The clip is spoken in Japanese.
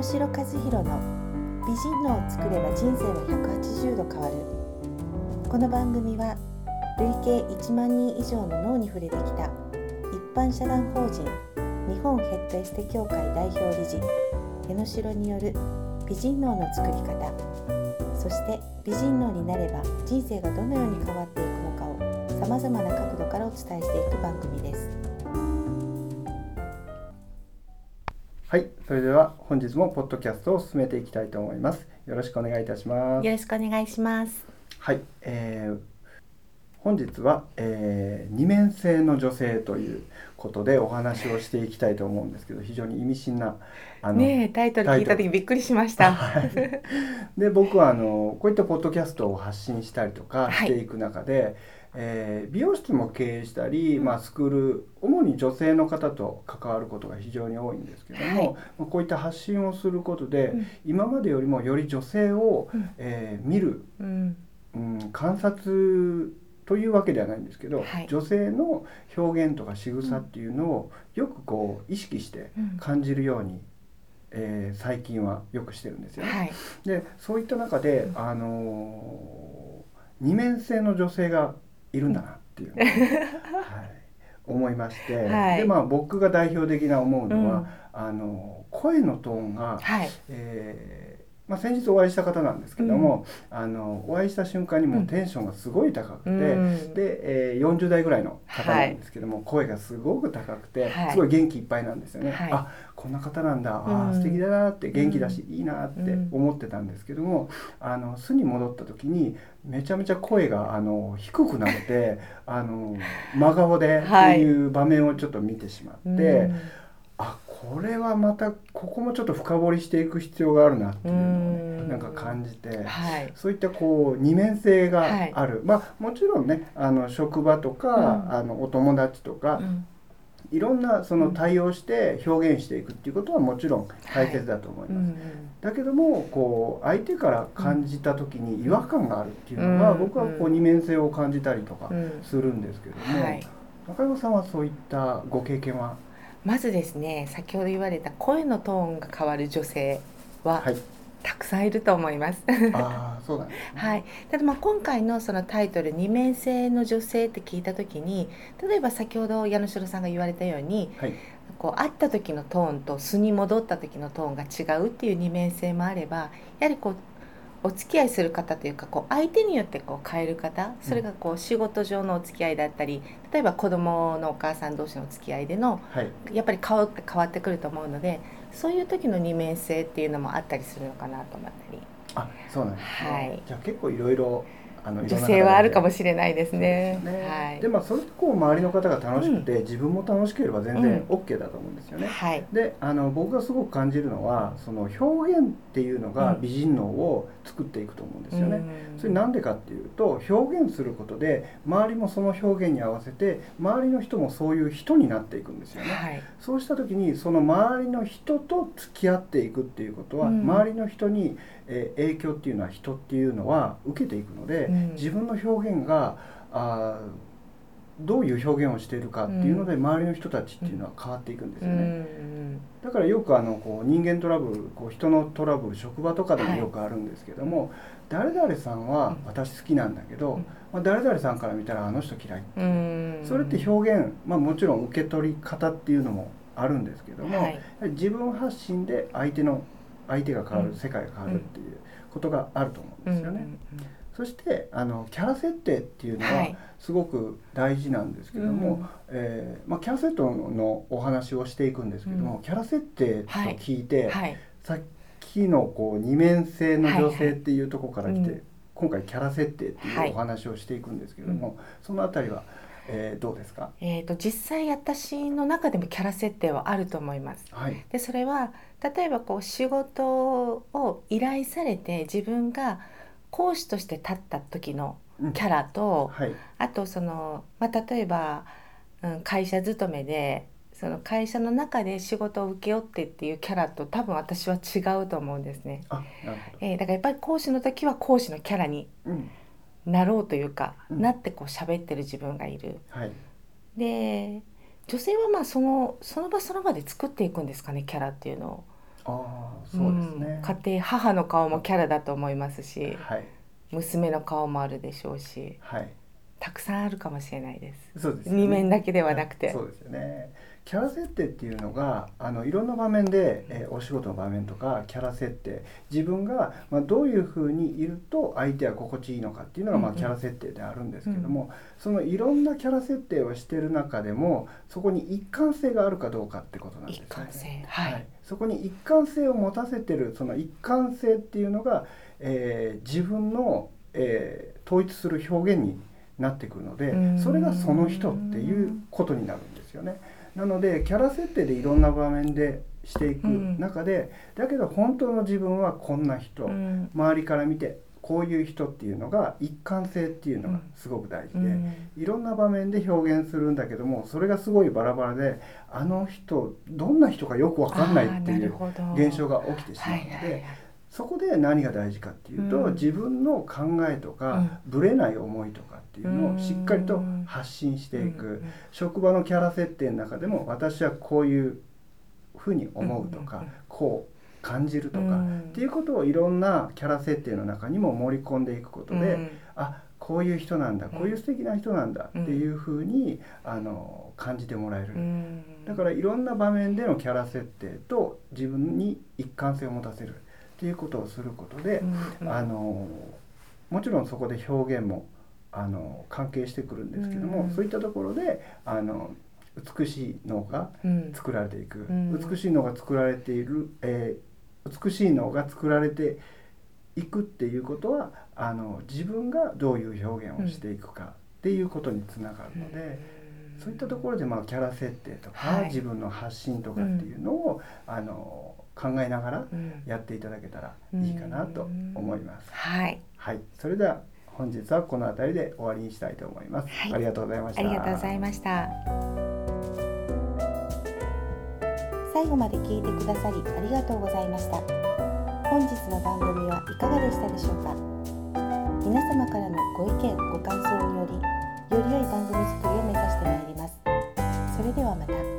野城和弘の美人脳を作れば人生は180度変わるこの番組は累計1万人以上の脳に触れてきた一般社団法人日本ヘッドエステ協会代表理事江野城による美人脳の作り方そして美人脳になれば人生がどのように変わっていくのかをさまざまな角度からお伝えしていく番組です。はいそれでは本日もポッドキャストを進めていきたいと思います。よろしくお願いいたします。よろしくお願いします。はい、えー、本日は、えー、二面性の女性ということでお話をしていきたいと思うんですけど非常に意味深なあのねタイトル聞いた時びっくりしました。で僕はあのこういったポッドキャストを発信したりとかしていく中で、はいえー、美容室も経営したり、まあ、スクール主に女性の方と関わることが非常に多いんですけども、はい、こういった発信をすることで、うん、今までよりもより女性を、うん、えー、見る、うん、うん、観察というわけではないんですけど、はい、女性の表現とか仕草っていうのをよくこう意識して感じるように、えー、最近はよくしてるんですよ。ね。はい、でそういった中で、あのー、二面性の女性がいるんだなっていう、はい、思いまして、はい、でまあ僕が代表的な思うのは、うん、あの声のトーンが、はい、えーまあ、先日お会いした方なんですけども、うん、あのお会いした瞬間にもテンションがすごい高くて、うん、で、えー、40代ぐらいの方なんですけども、はい、声がすごく高くて、はい、すごい元気いっぱいなんですよね。はい、あこんな方なんだ、うん、あ素敵だなって元気だし、いいなって思ってたんですけどもあの巣に戻った時にめちゃめちゃ声があの低くなってあの真顔でっていう場面をちょっと見てしまって。あこれはまたここもちょっと深掘りしていく必要があるなっていうのをねなんか感じて、はい、そういったこう二面性がある、はい、まあもちろんねあの職場とか、うん、あのお友達とか、うん、いろんなその対応して表現していくっていうことはもちろん大切だと思います。はいうんだけどもこう相手から感じた時に違和感があるっていうのが、僕はこう二面性を感じたりとかするんですけども、中山さんはそういったご経験はまずですね先ほど言われた声のトーンが変わる女性は、はい、たくさんいると思います。あそうなんです、ね、はい。ただまあ今回のそのタイトル二面性の女性って聞いた時に、例えば先ほど矢野代さんが言われたように、はい、こう会った時のトーンと素に戻った時のトーンが違うっていう二面性もあれば、やはりこうお付き合いする方というかこう相手によってこう変える方それがこう仕事上のお付き合いだったり例えば子供のお母さん同士のお付き合いでの、はい、やっぱり顔って変わってくると思うのでそういう時の二面性っていうのもあったりするのかなと思ったり。あそうなんですね、はい、じゃあ結構いろいろあの女性はあるかもしれないですね。で、ね。はい、まあそれこう周りの方が楽しくて、うん、自分も楽しければ全然 OK だと思うんですよね。うんはい、であの僕がすごく感じるのはその表現っていうのが美人脳を作っていくと思うんですよね。うん、それなんでかっていうと表現することで周りもその表現に合わせて周りの人もそういう人になっていくんですよね。はい、そうした時にその周りの人と付き合っていくっていうことは、周りの人にえ影響っていうのは人っていうのは受けていくので、うん、自分の表現があどういう表現をしているかっていうので、周りの人たちっていうのは変わっていくんですよね。だからよくあのこう人間トラブルこう人のトラブル職場とかでもよくあるんですけども、はい、誰々さんは私好きなんだけど、まあ、誰々さんから見たらあの人嫌いってそれって表現、まあ、もちろん受け取り方っていうのもあるんですけども、はい、自分発信で相手の相手が変わる、世界が変わるっていうことがあると思うんですよね。そしてあのキャラ設定っていうのはすごく大事なんですけども、はい、えー、まあ、キャラ設定のお話をしていくんですけども、うん、キャラ設定と聞いて、はい。はい、さっきのこう二面性の女性っていうところから来て、はいはい、今回キャラ設定っていうお話をしていくんですけども、その辺りはえー、どうですか、えーと、実際私の中でもキャラ設定はあると思います。はい、でそれは例えばこう仕事を依頼されて自分が講師として立った時のキャラと、うんはい、あとその、まあ、例えば、うん、会社勤めでその会社の中で仕事を請け負ってっていうキャラと多分私は違うと思うんですね。あえー、だからやっぱり講師の時は講師のキャラになろうというか、うん、なってこう喋ってる自分がいる。はい、で女性はまあそのその場その場で作っていくんですかねキャラっていうのを。あそうですね、うん、家庭母の顔もキャラだと思いますし、はい、娘の顔もあるでしょうし、はい、たくさんあるかもしれないです。そうです、ね、2面だけではなくて。そうですよね。キャラ設定っていうのがあのいろんな場面で、えー、お仕事の場面とかキャラ設定。自分が、まあ、どういうふうにいると相手は心地いいのかっていうのが、まあ、キャラ設定であるんですけども、うん。うん、そのいろんなキャラ設定をしてる中でもそこに一貫性があるかどうかってことなんですね。一貫性。はい、はい、そこに一貫性を持たせてるその一貫性っていうのが、えー、自分の、えー、統一する表現になってくるのでそれがその人っていうことになるんですよね。なのでキャラ設定でいろんな場面でしていく中で、だけど本当の自分はこんな人、周りから見てこういう人っていうのが一貫性っていうのがすごく大事で、いろんな場面で表現するんだけどもそれがすごいバラバラであの人どんな人かよく分かんないっていう現象が起きてしまうので。そこで何が大事かっていうと、うん、自分の考えとか、うん、ぶれない思いとかっていうのをしっかりと発信していく、うん、職場のキャラ設定の中でも私はこういうふうに思うとか、こう感じるとか、っていうことをいろんなキャラ設定の中にも盛り込んでいくことで、うん、あこういう人なんだこういう素敵な人なんだっていうふうに、あの感じてもらえる、だからいろんな場面でのキャラ設定と自分に一貫性を持たせる。っていうことをすることで、うんうん、あのもちろんそこで表現もあの関係してくるんですけども、うん、そういったところであの美しい脳が作られていく、うん、美しい脳が作られている、えー、美しい脳が作られていくっていうことはあの自分がどういう表現をしていくかっていうことにつながるので、うん、そういったところで、まあ、キャラ設定とか、はい、自分の発信とかっていうのを、あの考えながらやっていただけたらいいかなと思います。はい、はい、それでは本日はこの辺りで終わりにしたいと思います。はい、ありがとうございました。ありがとうございました。最後まで聞いてくださりありがとうございました。本日の番組はいかがでしたでしょうか？皆様からのご意見、ご感想により、より良い番組作りを目指してまいります。それではまた。